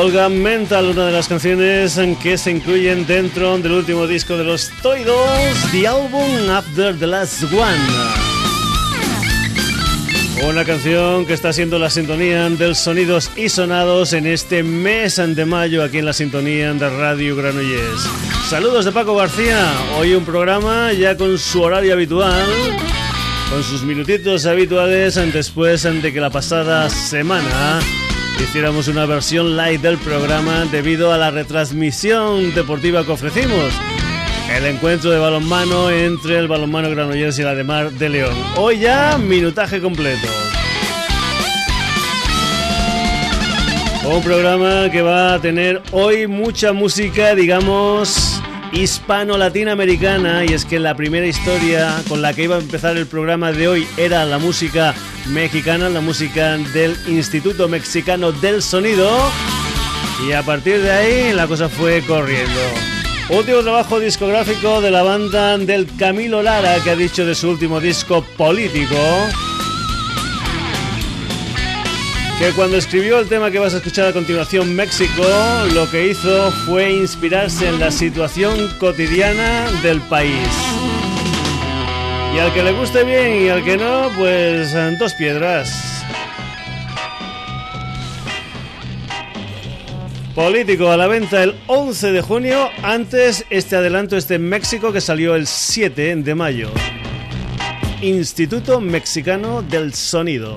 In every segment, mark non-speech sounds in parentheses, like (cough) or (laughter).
Olga Mental, una de las canciones que se incluyen dentro del último disco de los Toidos, The Album After the Last One. Una canción que está siendo la sintonía del sonidos y sonados en este mes de mayo aquí en la sintonía de Radio Granollers. Saludos de Paco García, hoy un programa ya con su horario habitual, con sus minutitos habituales después de que la pasada semana hiciéramos una versión live del programa debido a la retransmisión deportiva que ofrecimos. El encuentro de balonmano entre el balonmano Granollers y la de Mar de León. Hoy ya minutaje completo. Un programa que va a tener hoy mucha música, digamos, hispano-latinoamericana. Y es que la primera historia con la que iba a empezar el programa de hoy era la música mexicana, la música del Instituto Mexicano del Sonido. Y a partir de ahí la cosa fue corriendo. Último trabajo discográfico de la banda del Camilo Lara que ha dicho de su último disco político que cuando escribió el tema que vas a escuchar a continuación, México, lo que hizo fue inspirarse en la situación cotidiana del país. Y al que le guste bien y al que no, pues dos piedras. Político a la venta el 11 de junio, antes este adelanto este México que salió el 7 de mayo. Instituto Mexicano del Sonido.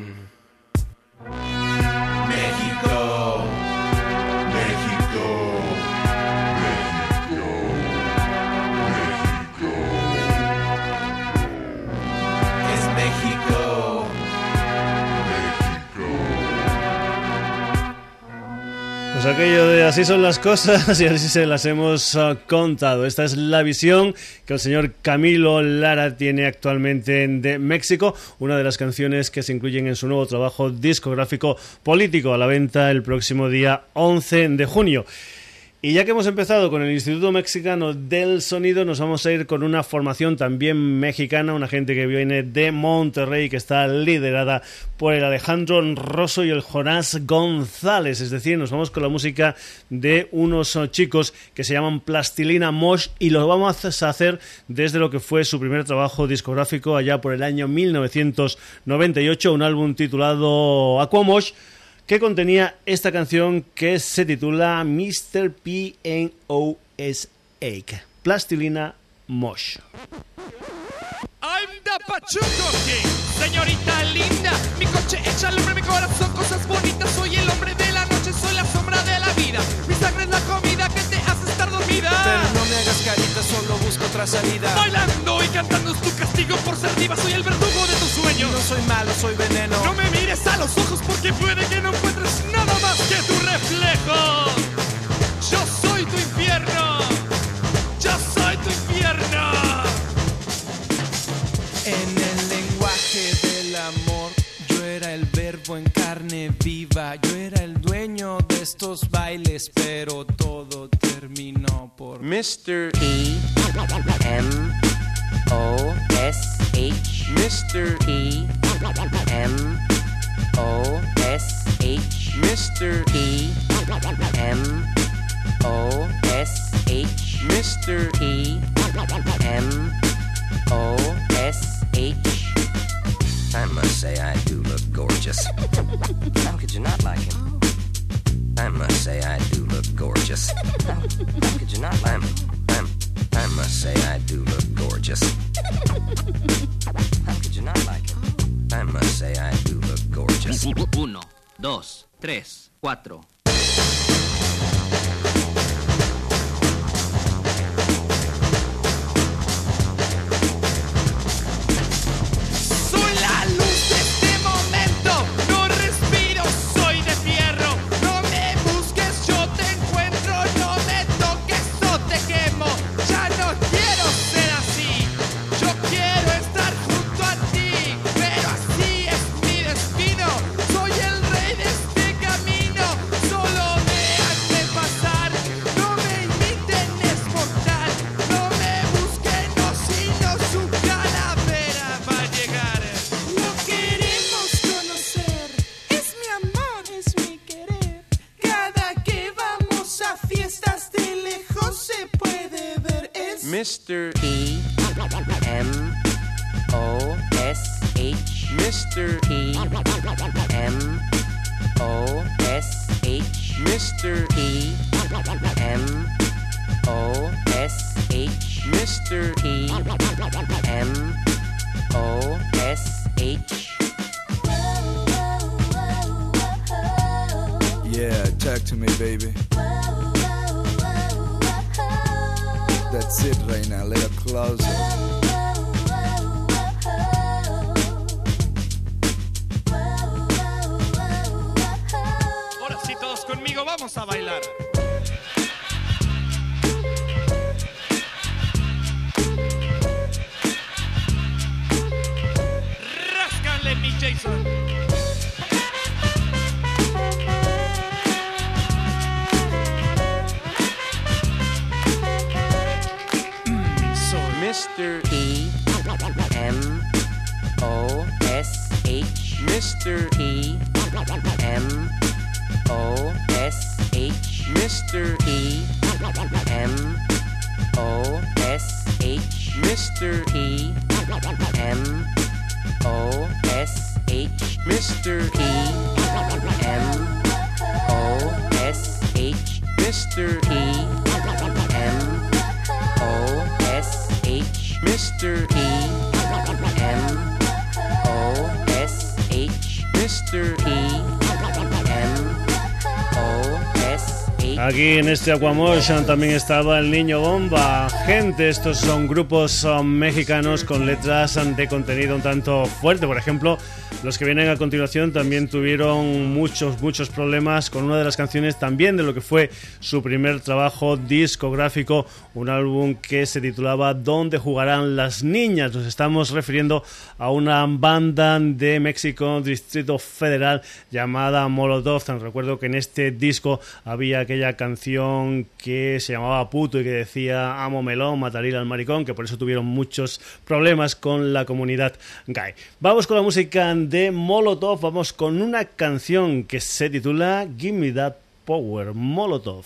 Pues aquello de así son las cosas (laughs) y así se las hemos ah, contado. Esta es la visión que el señor Camilo Lara tiene actualmente de México, una de las canciones que se incluyen en su nuevo trabajo discográfico político a la venta el próximo día 11 de junio. Y ya que hemos empezado con el Instituto Mexicano del Sonido, nos vamos a ir con una formación también mexicana, una gente que viene de Monterrey, que está liderada por el Alejandro Rosso y el Jonás González. Es decir, nos vamos con la música de unos chicos que se llaman Plastilina Mosh y lo vamos a hacer desde lo que fue su primer trabajo discográfico allá por el año 1998, un álbum titulado Aquamosh que contenía esta canción que se titula Mr. P N O S A Plastilina Mosh. I'm the Pachuco King, señorita linda. Mi coche echa al hombre, mi corazón, cosas bonitas. Soy el hombre de la noche, soy la sombra de la vida. Mi sangre es la comida que te hace estar Pero no me hagas carita, solo busco otra salida. Bailando y cantando es tu castigo por ser diva. Soy el verdugo de tus sueños. No soy malo, soy veneno. No me mires a los ojos porque puede que no encuentres nada más que tu reflejo. Yo soy tu infierno. Yo soy tu infierno. En el lenguaje del amor, yo era el verbo en carne viva. Yo era el dueño de estos bailes, pero todo Mr. P M O S H Mr. P M O S H Mr. P M O S H Mr. P M O S H I must say I do look gorgeous. How could you not like him? I must say I do look gorgeous. How, (laughs) how could you not like him? I'm, I must say I do look gorgeous. How (laughs) could you not like him? I must say I do look gorgeous. Uno, dos, tres, cuatro. Mr. P M O S H Mr. P Aquí en este Aquamotion también estaba el Niño Bomba. Gente, estos son grupos mexicanos con letras de contenido un tanto fuerte. Por ejemplo, los que vienen a continuación también tuvieron muchos, muchos problemas con una de las canciones también de lo que fue su primer trabajo discográfico, un álbum que se titulaba ¿Dónde jugarán las niñas? Nos estamos refiriendo a una banda de México, Distrito Federal, llamada Molotov. Recuerdo que en este disco había aquella canción que se llamaba Puto y que decía Amo melón, mataría al maricón, que por eso tuvieron muchos problemas con la comunidad gay. Vamos con la música de Molotov, vamos con una canción que se titula Give Me That Power, Molotov.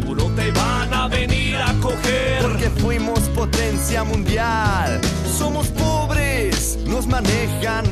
manejan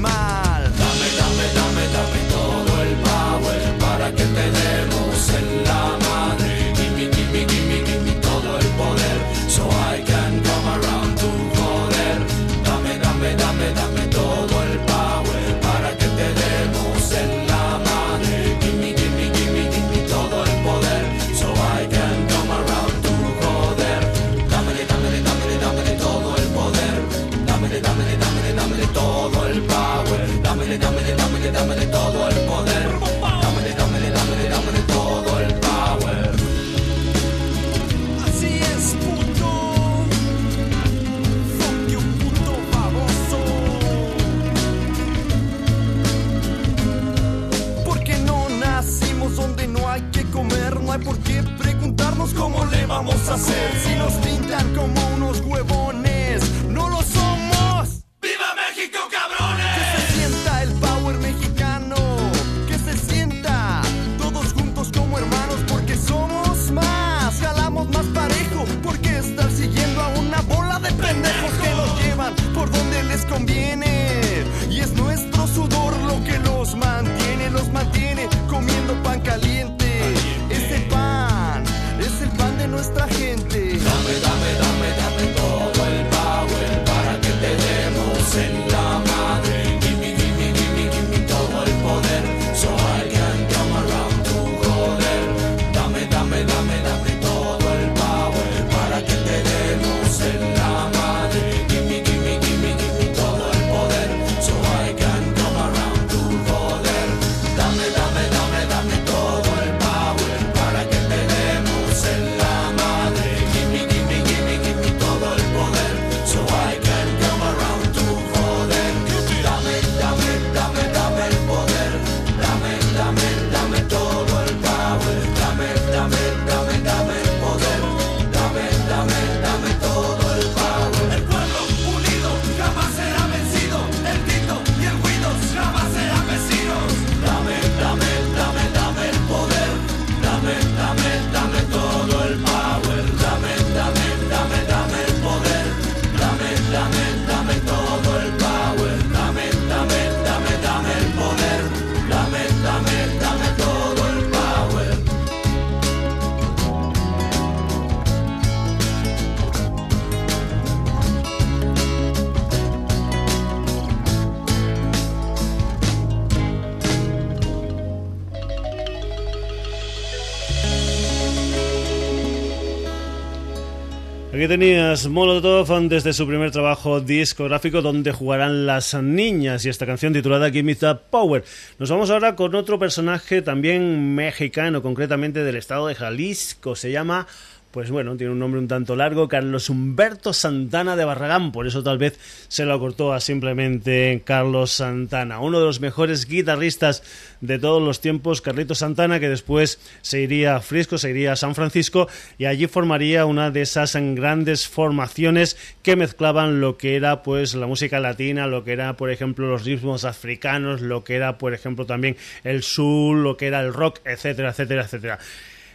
tenías Molotov desde su primer trabajo discográfico donde jugarán las niñas y esta canción titulada Give Me Power. Nos vamos ahora con otro personaje también mexicano, concretamente del estado de Jalisco. Se llama pues bueno, tiene un nombre un tanto largo, Carlos Humberto Santana de Barragán, por eso tal vez se lo acortó a simplemente Carlos Santana, uno de los mejores guitarristas de todos los tiempos, Carlitos Santana, que después se iría a Frisco, se iría a San Francisco y allí formaría una de esas grandes formaciones que mezclaban lo que era pues la música latina, lo que era por ejemplo los ritmos africanos, lo que era por ejemplo también el soul, lo que era el rock, etcétera, etcétera, etcétera.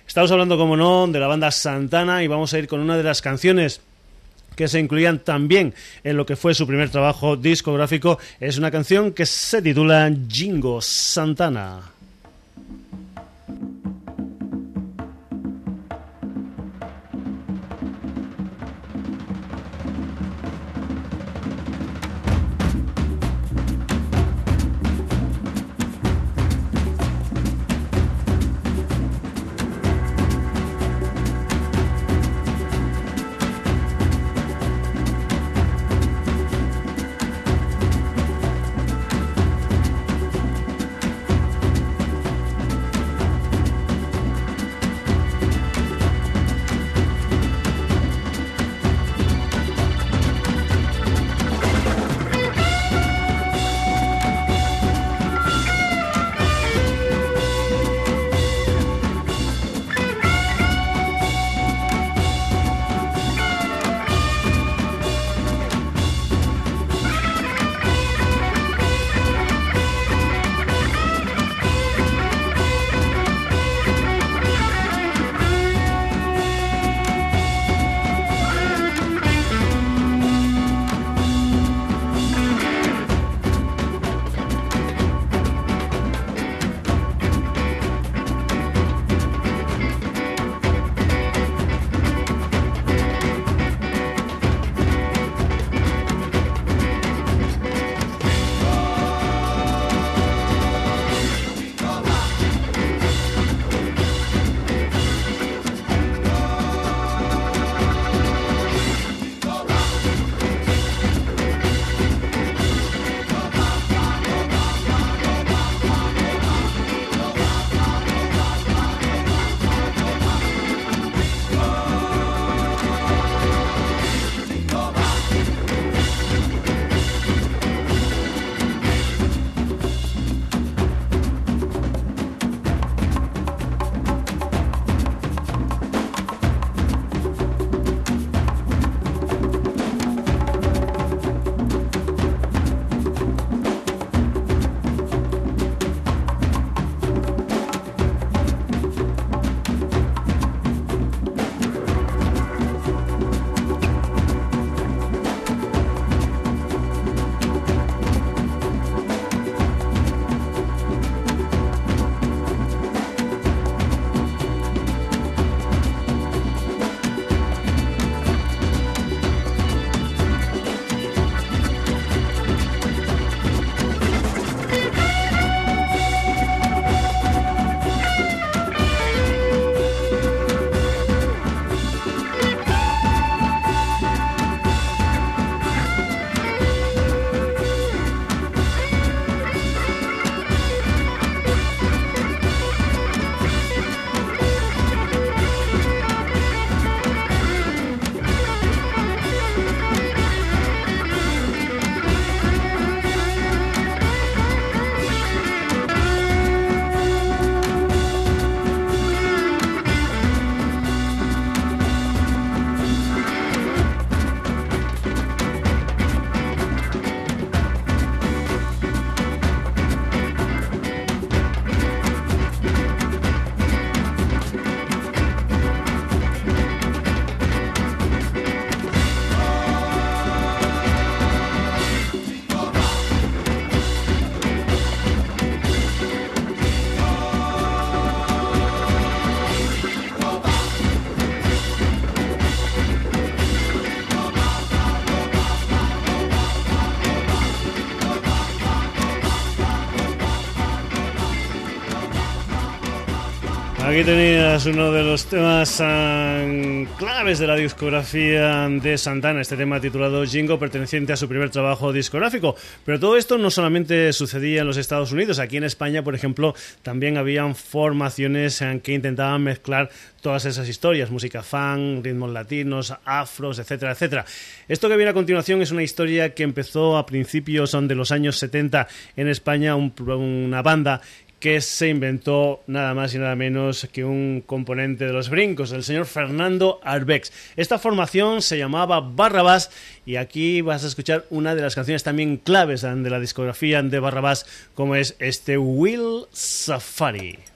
Estamos hablando, como no, de la banda Santana y vamos a ir con una de las canciones que se incluían también en lo que fue su primer trabajo discográfico. Es una canción que se titula Jingo Santana. Aquí tenías uno de los temas ah, claves de la discografía de Santana, este tema titulado Jingo, perteneciente a su primer trabajo discográfico. Pero todo esto no solamente sucedía en los Estados Unidos, aquí en España, por ejemplo, también habían formaciones en que intentaban mezclar todas esas historias, música fan, ritmos latinos, afros, etcétera, etcétera. Esto que viene a continuación es una historia que empezó a principios de los años 70 en España, un- una banda que se inventó nada más y nada menos que un componente de los brincos, el señor Fernando Arbex. Esta formación se llamaba Barrabás y aquí vas a escuchar una de las canciones también claves de la discografía de Barrabás, como es este Will Safari.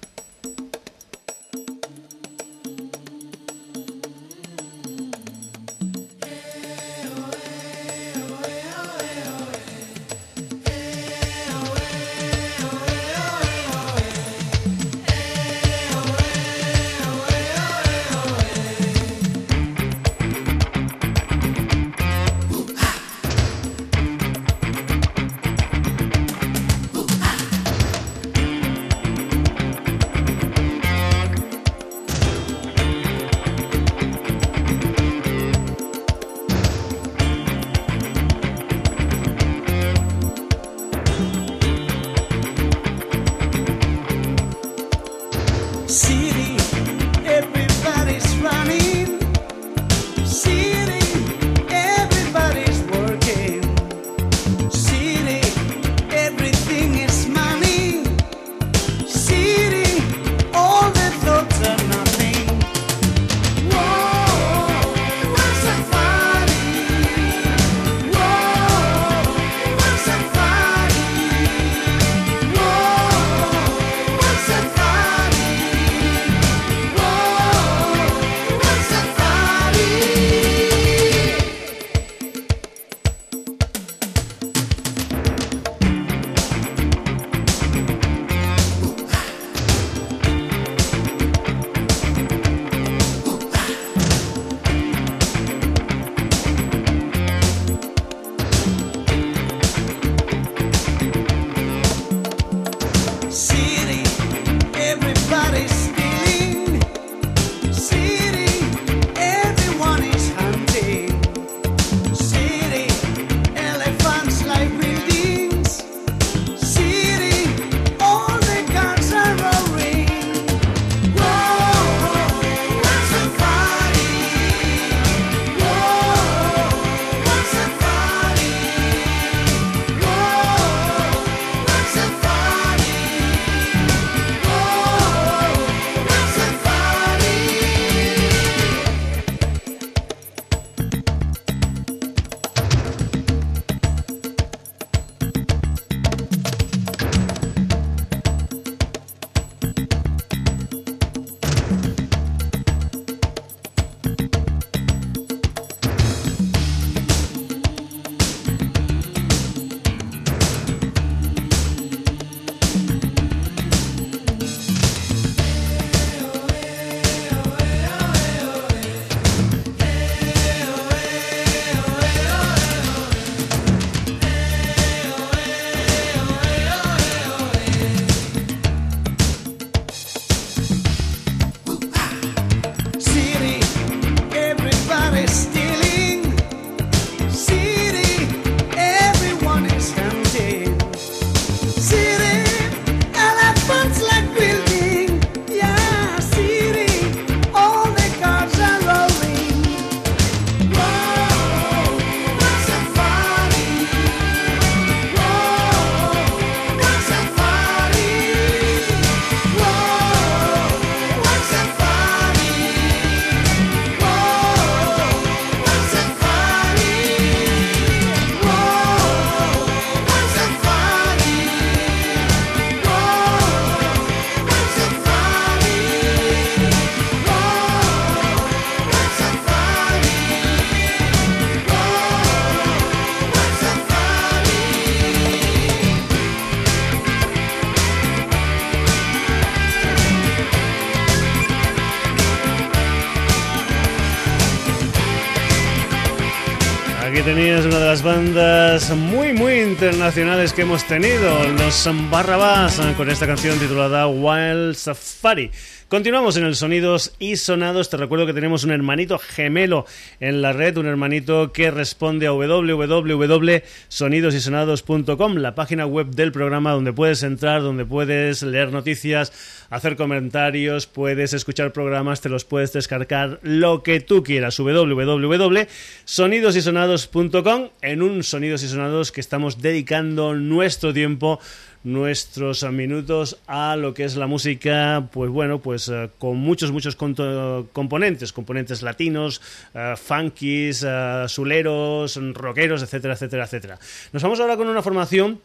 Muy muy internacionales que hemos tenido, los Barrabás, con esta canción titulada Wild Safari. Continuamos en el Sonidos y Sonados. Te recuerdo que tenemos un hermanito gemelo en la red, un hermanito que responde a www.sonidosysonados.com, la página web del programa donde puedes entrar, donde puedes leer noticias, hacer comentarios, puedes escuchar programas, te los puedes descargar, lo que tú quieras. www.sonidosysonados.com en un Sonidos y Que estamos dedicando nuestro tiempo nuestros minutos a lo que es la música, pues bueno, pues eh, con muchos, muchos componentes, componentes latinos, eh, funkies, eh, suleros, rockeros, etcétera, etcétera, etcétera. Nos vamos ahora con una formación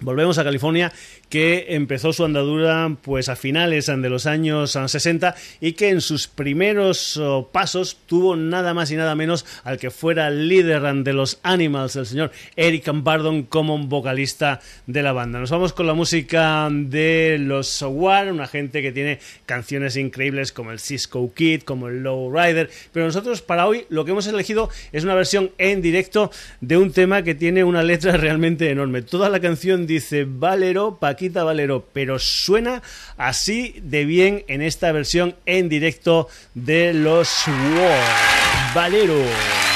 Volvemos a California, que empezó su andadura pues a finales de los años 60 y que en sus primeros oh, pasos tuvo nada más y nada menos al que fuera líder de los Animals, el señor Eric Bardon, como vocalista de la banda. Nos vamos con la música de los War, una gente que tiene canciones increíbles como el Cisco Kid, como el Low Rider, pero nosotros para hoy lo que hemos elegido es una versión en directo de un tema que tiene una letra (laughs) realmente enorme. Toda la canción dice Valero, Valero, pero suena así de bien en esta versión en directo de los War. Valero.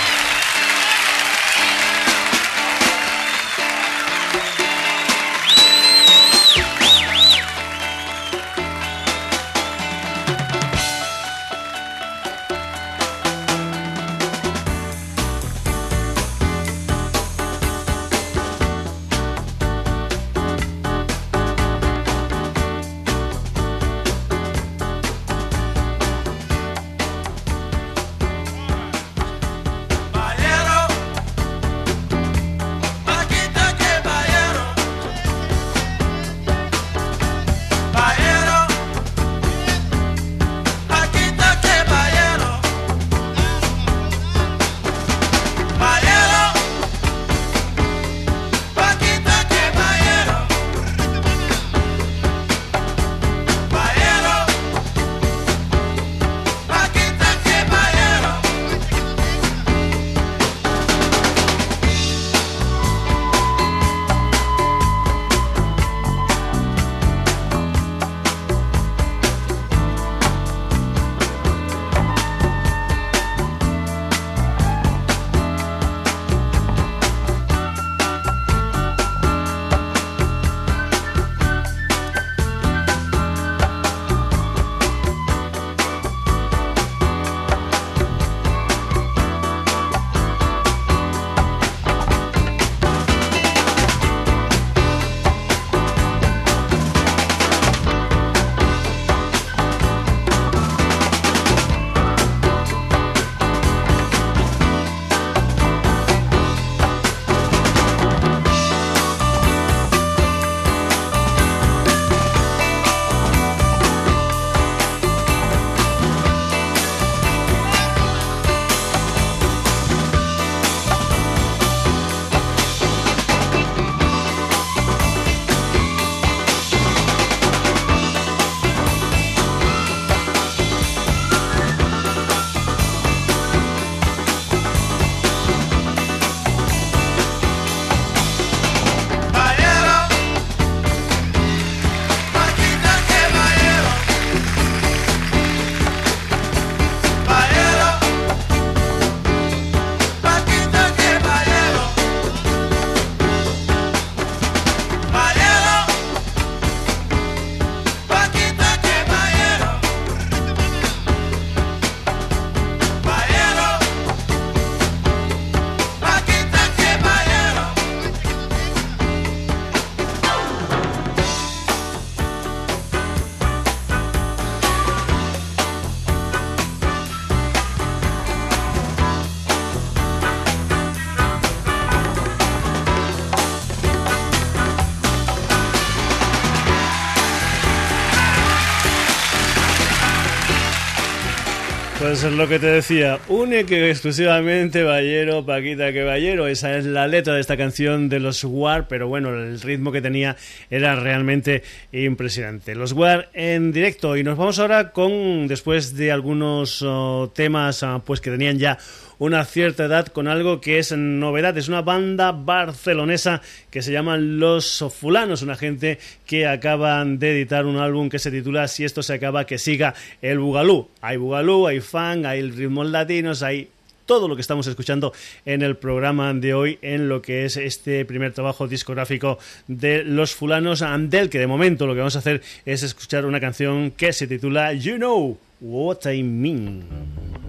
Es lo que te decía, une que exclusivamente Ballero, Paquita que Ballero, esa es la letra de esta canción de los War, pero bueno, el ritmo que tenía era realmente impresionante. Los War en directo y nos vamos ahora con, después de algunos oh, temas ah, pues que tenían ya una cierta edad con algo que es novedad. Es una banda barcelonesa que se llama Los Fulanos, una gente que acaban de editar un álbum que se titula Si esto se acaba, que siga el Bugalú. Hay Bugalú, hay funk, hay ritmos latinos, hay todo lo que estamos escuchando en el programa de hoy en lo que es este primer trabajo discográfico de los fulanos Andel, que de momento lo que vamos a hacer es escuchar una canción que se titula You Know What I Mean.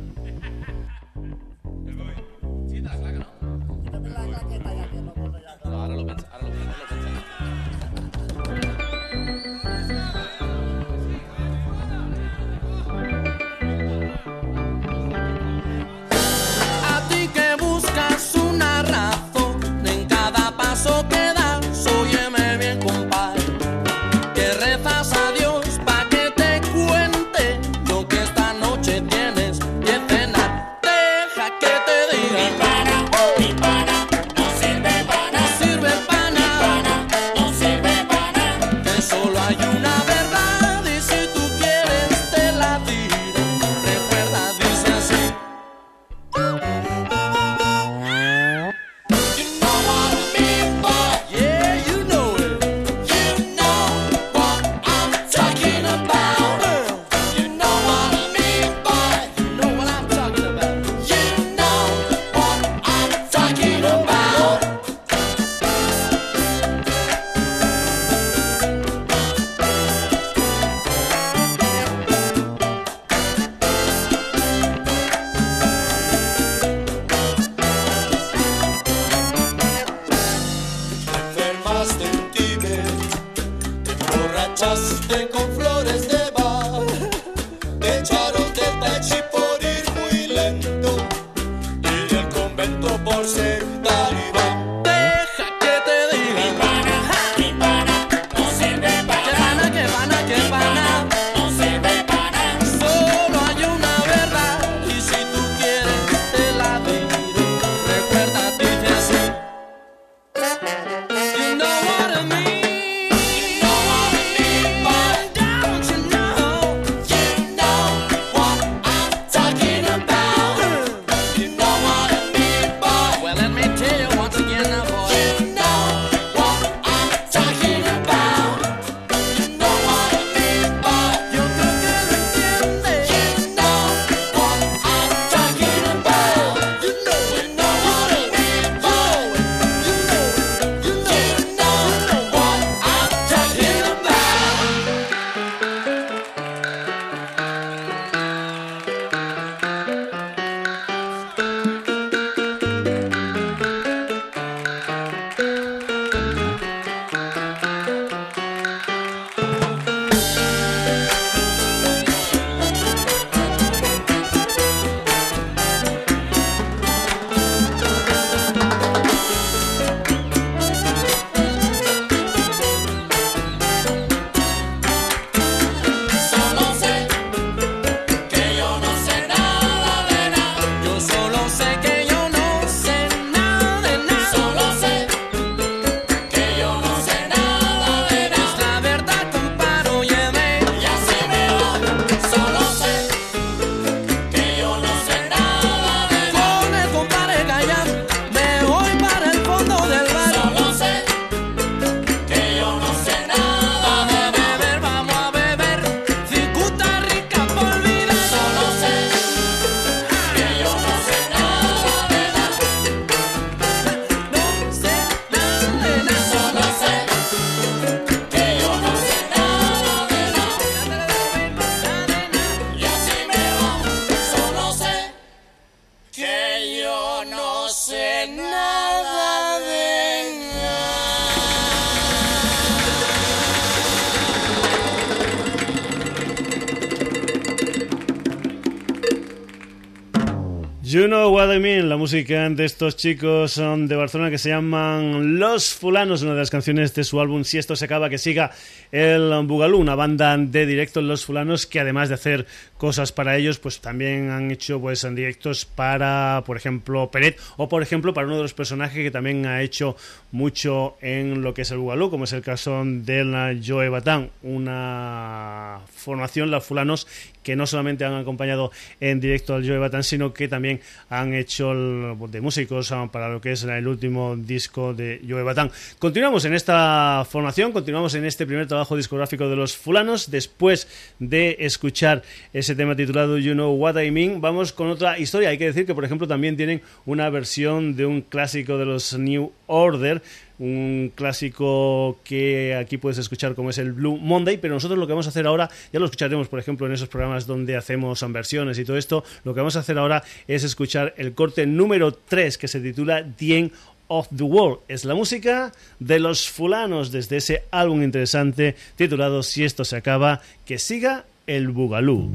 música de estos chicos son de Barcelona que se llaman Los Fulanos, una de las canciones de su álbum Si esto se acaba, que siga el Bugalú, una banda de directos Los Fulanos que además de hacer cosas para ellos, pues también han hecho pues en directos para, por ejemplo, Peret o por ejemplo para uno de los personajes que también ha hecho mucho en lo que es el Bugalú, como es el caso de la Joe Batán, una formación, Los Fulanos, que no solamente han acompañado en directo al Joe Batán, sino que también han hecho el- de músicos para lo que es el último disco de Joe Batán. Continuamos en esta formación, continuamos en este primer trabajo discográfico de los fulanos, después de escuchar ese tema titulado You Know What I Mean, vamos con otra historia. Hay que decir que, por ejemplo, también tienen una versión de un clásico de los New Order, un clásico que aquí puedes escuchar como es el Blue Monday, pero nosotros lo que vamos a hacer ahora, ya lo escucharemos por ejemplo en esos programas donde hacemos versiones y todo esto, lo que vamos a hacer ahora es escuchar el corte número 3 que se titula End of the World. Es la música de los fulanos desde ese álbum interesante titulado Si esto se acaba, que siga el Bugalú.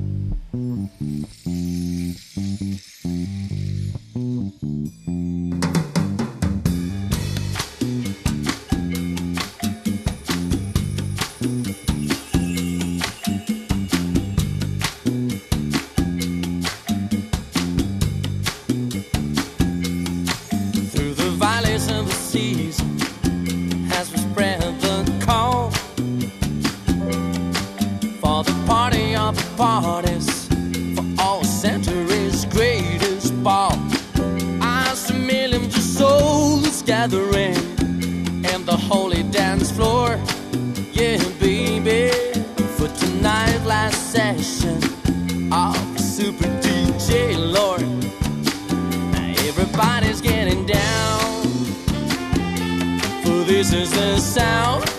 Parties for all centuries greatest ball. I see millions of souls gathering in the holy dance floor. Yeah, baby, for tonight last session of Super DJ Lord. Everybody's getting down. For this is the sound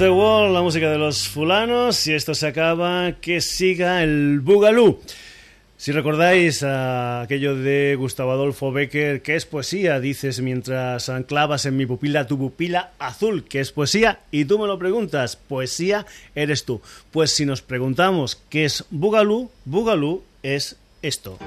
The World, la música de los fulanos. Si esto se acaba, que siga el Bugalú. Si recordáis aquello de Gustavo Adolfo Becker, que es poesía, dices mientras anclavas en mi pupila tu pupila azul, que es poesía, y tú me lo preguntas, poesía eres tú. Pues si nos preguntamos qué es Bugalú, Bugalú es esto.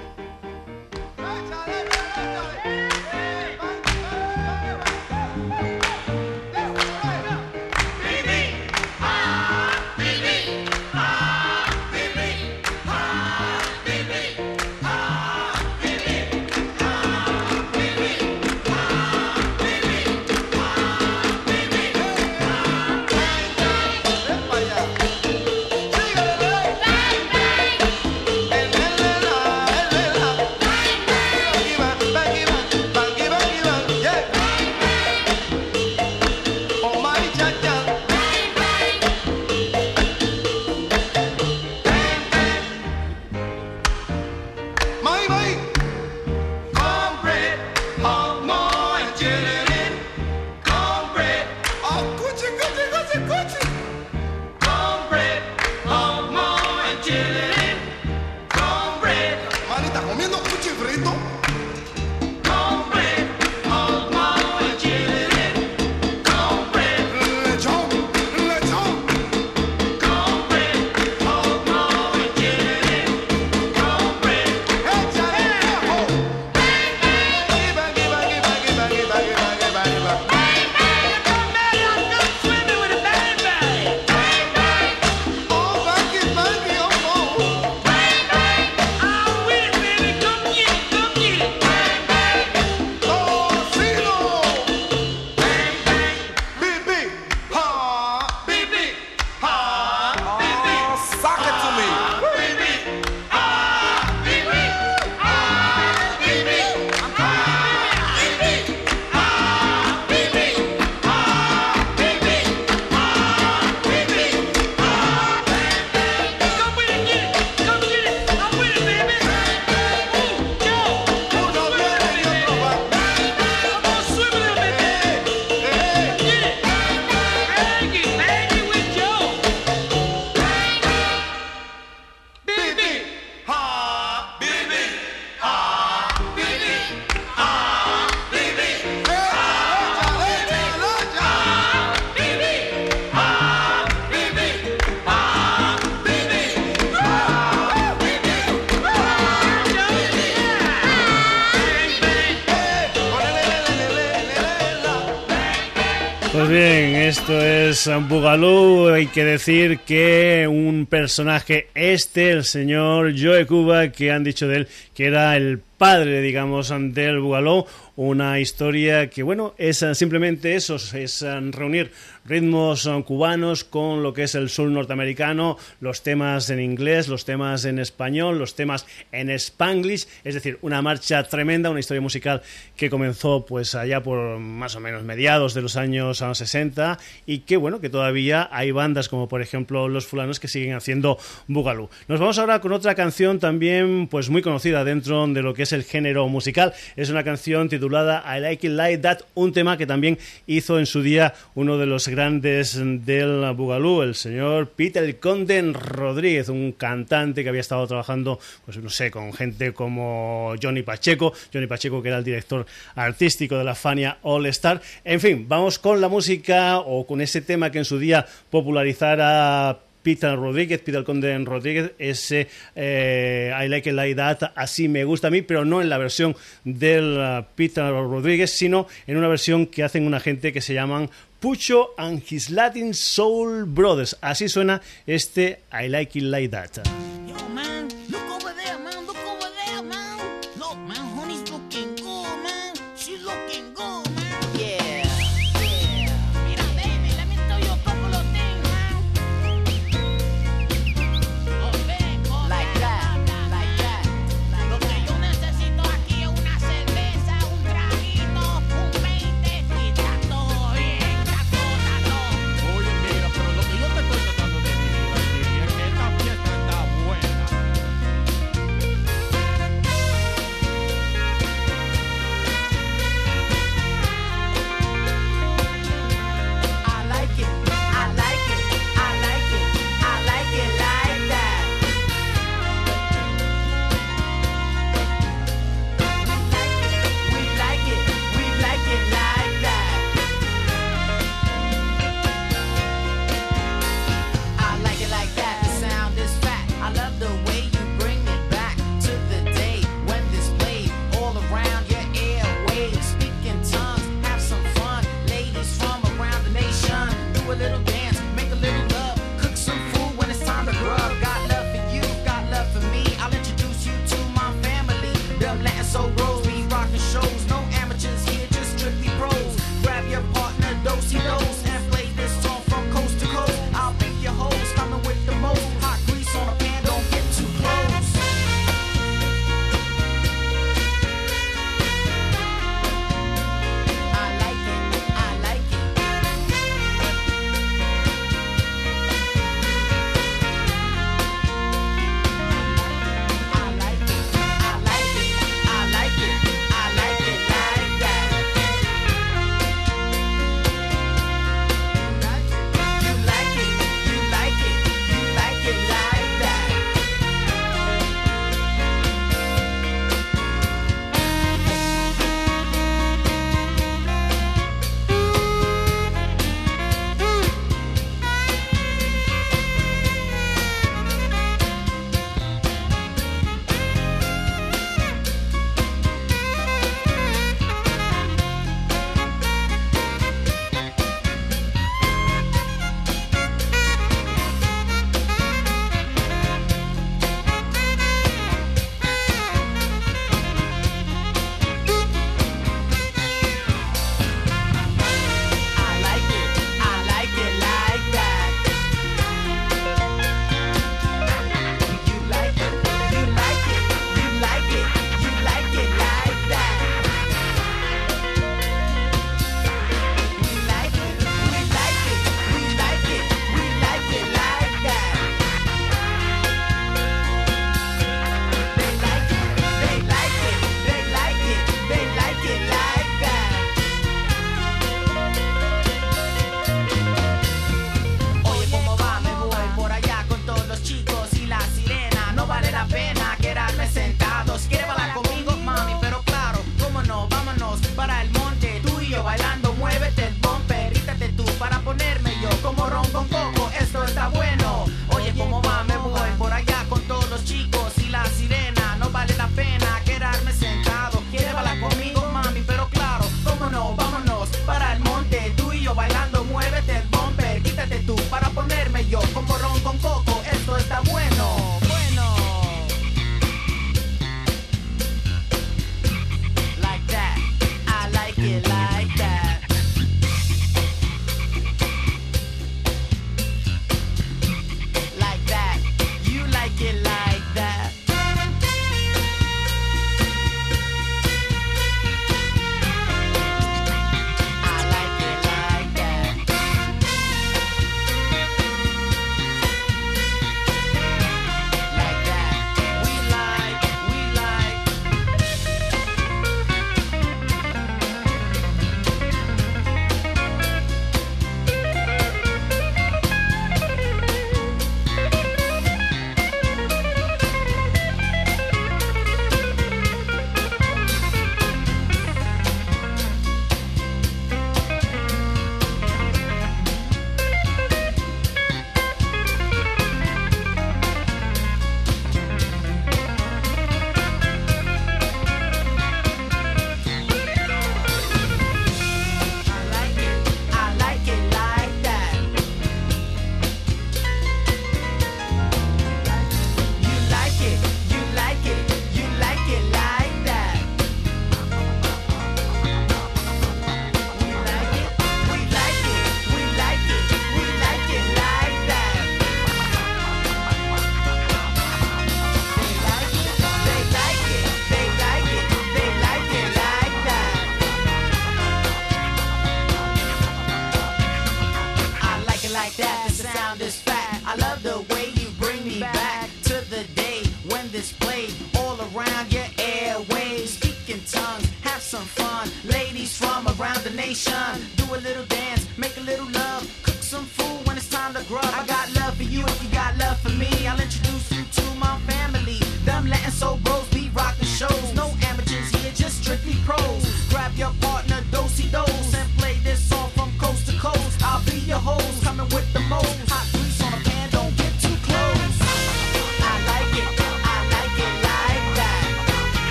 Bugalú, hay que decir que un personaje este, el señor Joe Cuba, que han dicho de él que era el padre, digamos, del Bugalú, una historia que, bueno, es simplemente eso, es reunir ritmos cubanos con lo que es el sur norteamericano, los temas en inglés, los temas en español, los temas en spanglish, es decir, una marcha tremenda, una historia musical que comenzó pues allá por más o menos mediados de los años 60 y que bueno, que todavía hay bandas como por ejemplo Los Fulanos que siguen haciendo Bugalú. Nos vamos ahora con otra canción también pues muy conocida dentro de lo que es el género musical. Es una canción titulada I Like It Like That, un tema que también hizo en su día uno de los grandes del Bugalú, el señor Peter Conden Rodríguez, un cantante que había estado trabajando, pues no sé, con gente como Johnny Pacheco, Johnny Pacheco que era el director artístico de la Fania All Star. En fin, vamos con la música o con ese tema que en su día popularizara Peter Rodríguez, Peter Conden Rodríguez, ese eh, I Like It Like That, así me gusta a mí, pero no en la versión del uh, Peter Rodríguez, sino en una versión que hacen una gente que se llaman Pucho and His Latin Soul Brothers. Así suena este I Like It Like That.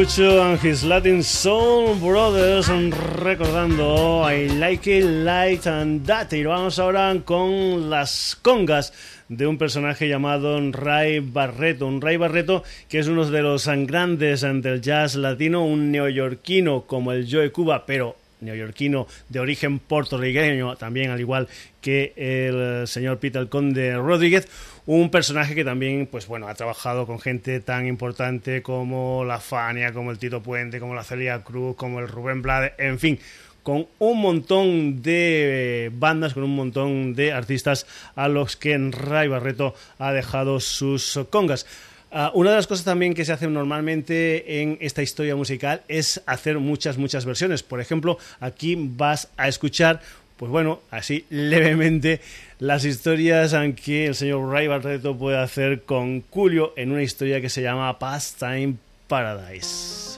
Pucho and his Latin Soul Brothers recordando I Like It Like and That. Y vamos ahora con las congas de un personaje llamado Ray Barreto. Un Ray Barreto que es uno de los grandes del jazz latino, un neoyorquino como el Joe Cuba, pero neoyorquino de origen puertorriqueño, también al igual que el señor Peter Conde Rodríguez, un personaje que también, pues bueno, ha trabajado con gente tan importante como la Fania, como el Tito Puente, como la Celia Cruz, como el Rubén Blades, en fin, con un montón de bandas, con un montón de artistas a los que Ray Barreto ha dejado sus congas. Ah, una de las cosas también que se hace normalmente en esta historia musical es hacer muchas, muchas versiones. Por ejemplo, aquí vas a escuchar, pues bueno, así levemente, las historias que el señor Ray Barreto puede hacer con Julio en una historia que se llama Pastime Paradise.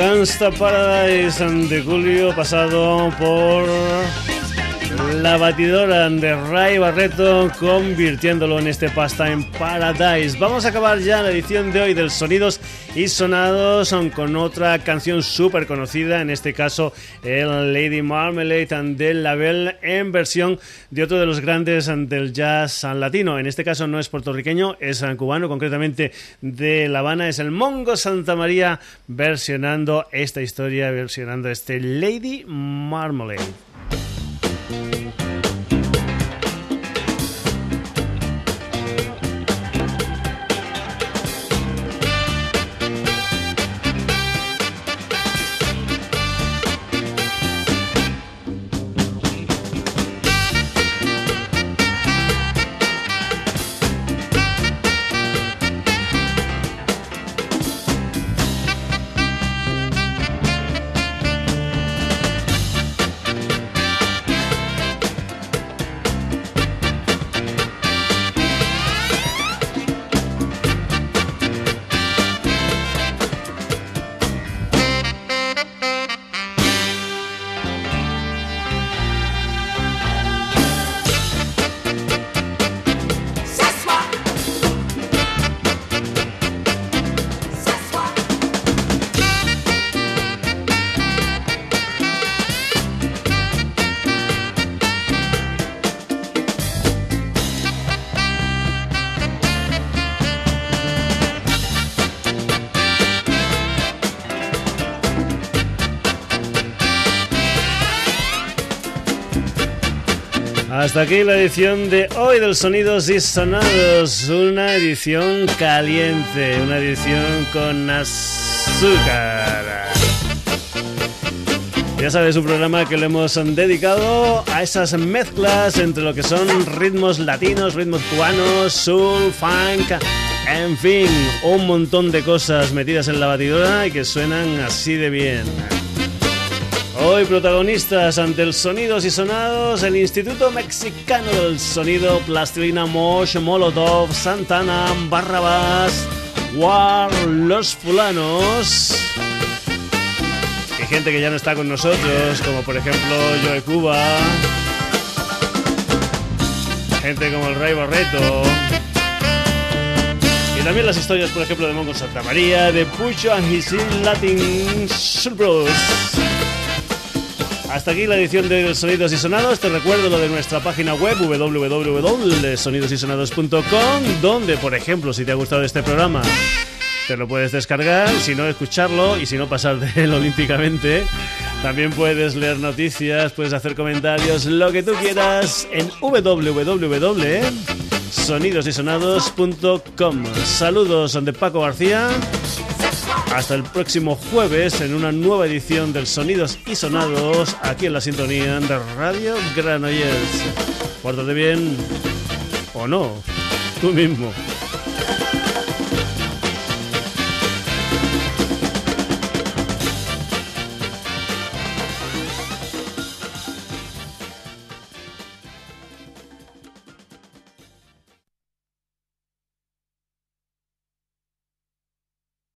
Gangsta Paradise de Julio pasado por la batidora de Ray Barreto convirtiéndolo en este Pastime Paradise. Vamos a acabar ya la edición de hoy del Sonidos y Sonados con otra canción súper conocida, en este caso el Lady Marmalade del Label en versión de otro de los grandes del jazz latino. En este caso no es puertorriqueño, es cubano, concretamente de La Habana, es el Mongo Santa María versionando esta historia, versionando este Lady Marmalade. Hasta aquí la edición de hoy del Sonidos y Sonados, una edición caliente, una edición con azúcar. Ya sabes, un programa que le hemos dedicado a esas mezclas entre lo que son ritmos latinos, ritmos cubanos, soul, funk, en fin, un montón de cosas metidas en la batidora y que suenan así de bien. Hoy protagonistas ante el Sonidos y Sonados, el Instituto Mexicano del Sonido, Plastilina Mosh, Molotov, Santana, Barrabás, War, Los Fulanos. Y gente que ya no está con nosotros, como por ejemplo Joe Cuba. Gente como el Rey Barreto. Y también las historias, por ejemplo, de Mongo Santa María, de Pucho and his Latin. Hasta aquí la edición de Sonidos y Sonados. Te recuerdo lo de nuestra página web www.sonidosysonados.com, donde, por ejemplo, si te ha gustado este programa, te lo puedes descargar, si no, escucharlo y si no, pasar de él (laughs) olímpicamente. También puedes leer noticias, puedes hacer comentarios, lo que tú quieras en www.sonidosysonados.com. Saludos de Paco García. Hasta el próximo jueves en una nueva edición del Sonidos y Sonados aquí en la sintonía de Radio Granollers. Pórtate bien o no, tú mismo.